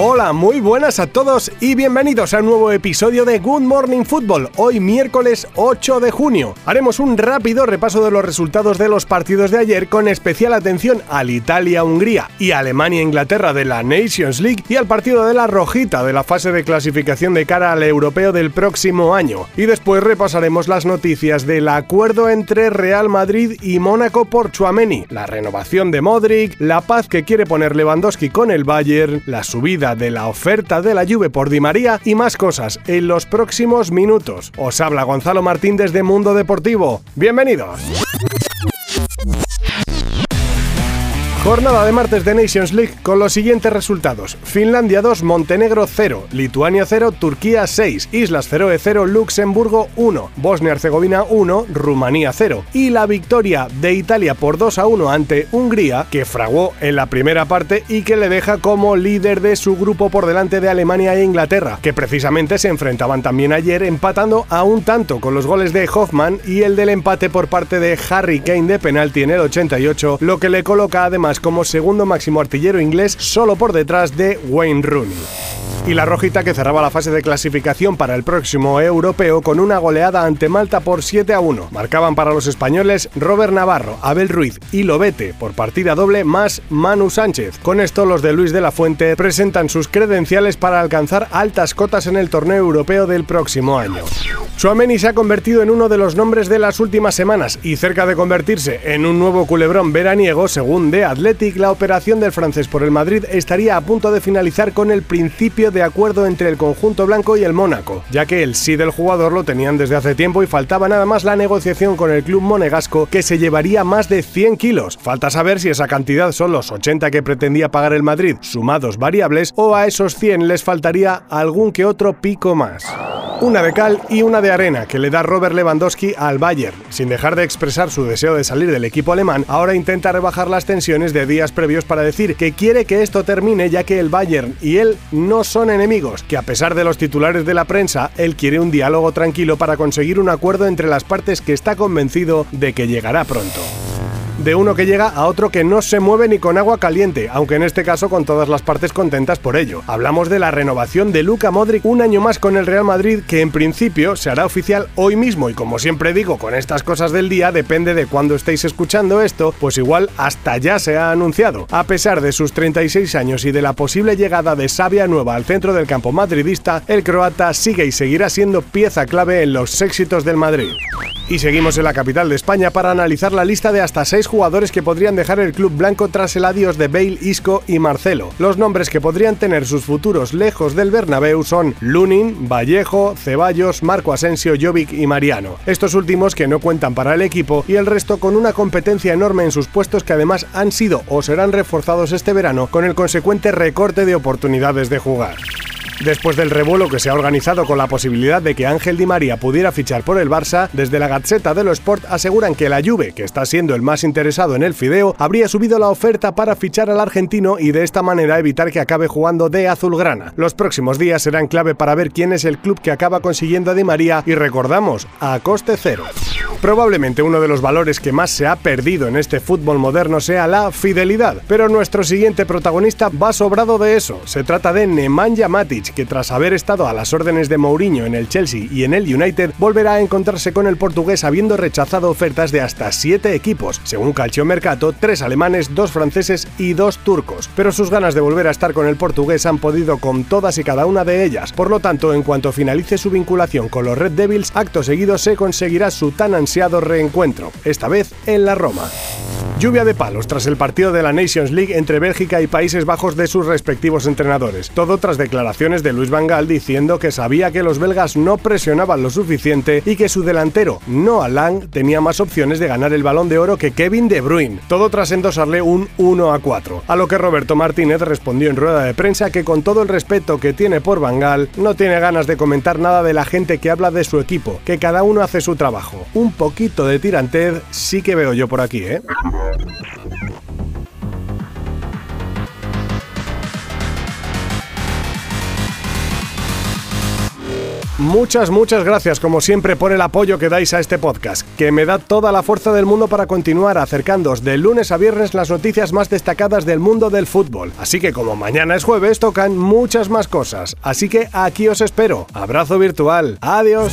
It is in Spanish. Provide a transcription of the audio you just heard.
Hola, muy buenas a todos y bienvenidos a un nuevo episodio de Good Morning Football, hoy miércoles 8 de junio. Haremos un rápido repaso de los resultados de los partidos de ayer con especial atención al Italia-Hungría y Alemania-Inglaterra de la Nations League y al partido de la Rojita de la fase de clasificación de cara al europeo del próximo año. Y después repasaremos las noticias del acuerdo entre Real Madrid y Mónaco por Chuameni, la renovación de Modric, la paz que quiere poner Lewandowski con el Bayern, la subida de la oferta de la Juve por Di María y más cosas en los próximos minutos. Os habla Gonzalo Martín desde Mundo Deportivo. Bienvenidos. Jornada de martes de Nations League con los siguientes resultados: Finlandia 2, Montenegro 0, Lituania 0, Turquía 6, Islas Feroe 0, Luxemburgo 1, Bosnia-Herzegovina 1, Rumanía 0 y la victoria de Italia por 2 a 1 ante Hungría, que fraguó en la primera parte y que le deja como líder de su grupo por delante de Alemania e Inglaterra, que precisamente se enfrentaban también ayer empatando a un tanto con los goles de Hoffman y el del empate por parte de Harry Kane de penalti en el 88, lo que le coloca además como segundo máximo artillero inglés solo por detrás de Wayne Rooney y la rojita que cerraba la fase de clasificación para el próximo europeo con una goleada ante Malta por 7 a 1. Marcaban para los españoles Robert Navarro, Abel Ruiz y Lobete por partida doble más Manu Sánchez. Con esto los de Luis de la Fuente presentan sus credenciales para alcanzar altas cotas en el torneo europeo del próximo año. Suameni se ha convertido en uno de los nombres de las últimas semanas y cerca de convertirse en un nuevo culebrón veraniego, según The La operación del francés por el Madrid estaría a punto de finalizar con el principio de de acuerdo entre el conjunto blanco y el Mónaco, ya que el sí del jugador lo tenían desde hace tiempo y faltaba nada más la negociación con el club monegasco que se llevaría más de 100 kilos. Falta saber si esa cantidad son los 80 que pretendía pagar el Madrid, sumados variables, o a esos 100 les faltaría algún que otro pico más. Una de cal y una de arena que le da Robert Lewandowski al Bayern. Sin dejar de expresar su deseo de salir del equipo alemán, ahora intenta rebajar las tensiones de días previos para decir que quiere que esto termine ya que el Bayern y él no son enemigos, que a pesar de los titulares de la prensa, él quiere un diálogo tranquilo para conseguir un acuerdo entre las partes que está convencido de que llegará pronto de uno que llega a otro que no se mueve ni con agua caliente, aunque en este caso con todas las partes contentas por ello. Hablamos de la renovación de Luca Modric un año más con el Real Madrid, que en principio se hará oficial hoy mismo y como siempre digo con estas cosas del día, depende de cuándo estéis escuchando esto, pues igual hasta ya se ha anunciado. A pesar de sus 36 años y de la posible llegada de Sabia Nueva al centro del campo madridista, el croata sigue y seguirá siendo pieza clave en los éxitos del Madrid. Y seguimos en la capital de España para analizar la lista de hasta seis jugadores que podrían dejar el club blanco tras el adiós de Bale, Isco y Marcelo. Los nombres que podrían tener sus futuros lejos del Bernabéu son Lunin, Vallejo, Ceballos, Marco Asensio, Jovic y Mariano. Estos últimos que no cuentan para el equipo y el resto con una competencia enorme en sus puestos que además han sido o serán reforzados este verano con el consecuente recorte de oportunidades de jugar. Después del revuelo que se ha organizado con la posibilidad de que Ángel Di María pudiera fichar por el Barça, desde la Gazzetta dello Sport aseguran que la Juve, que está siendo el más interesado en el Fideo, habría subido la oferta para fichar al argentino y de esta manera evitar que acabe jugando de azulgrana. Los próximos días serán clave para ver quién es el club que acaba consiguiendo a Di María y recordamos, a coste cero. Probablemente uno de los valores que más se ha perdido en este fútbol moderno sea la fidelidad, pero nuestro siguiente protagonista va sobrado de eso. Se trata de Nemanja Matic, que tras haber estado a las órdenes de Mourinho en el Chelsea y en el United, volverá a encontrarse con el portugués habiendo rechazado ofertas de hasta 7 equipos, según Calcio Mercato, 3 alemanes, 2 franceses y 2 turcos. Pero sus ganas de volver a estar con el portugués han podido con todas y cada una de ellas. Por lo tanto, en cuanto finalice su vinculación con los Red Devils, acto seguido se conseguirá su tan ansiado reencuentro, esta vez en la Roma. Lluvia de palos tras el partido de la Nations League entre Bélgica y Países Bajos de sus respectivos entrenadores. Todo tras declaraciones de Luis Van Gaal diciendo que sabía que los belgas no presionaban lo suficiente y que su delantero, Noah Lang, tenía más opciones de ganar el balón de oro que Kevin De Bruyne. Todo tras endosarle un 1 a 4. A lo que Roberto Martínez respondió en rueda de prensa que con todo el respeto que tiene por Van Gaal, no tiene ganas de comentar nada de la gente que habla de su equipo, que cada uno hace su trabajo. Un poquito de tirantez sí que veo yo por aquí, ¿eh? Muchas, muchas gracias como siempre por el apoyo que dais a este podcast, que me da toda la fuerza del mundo para continuar acercándoos de lunes a viernes las noticias más destacadas del mundo del fútbol. Así que como mañana es jueves, tocan muchas más cosas. Así que aquí os espero. Abrazo virtual. Adiós.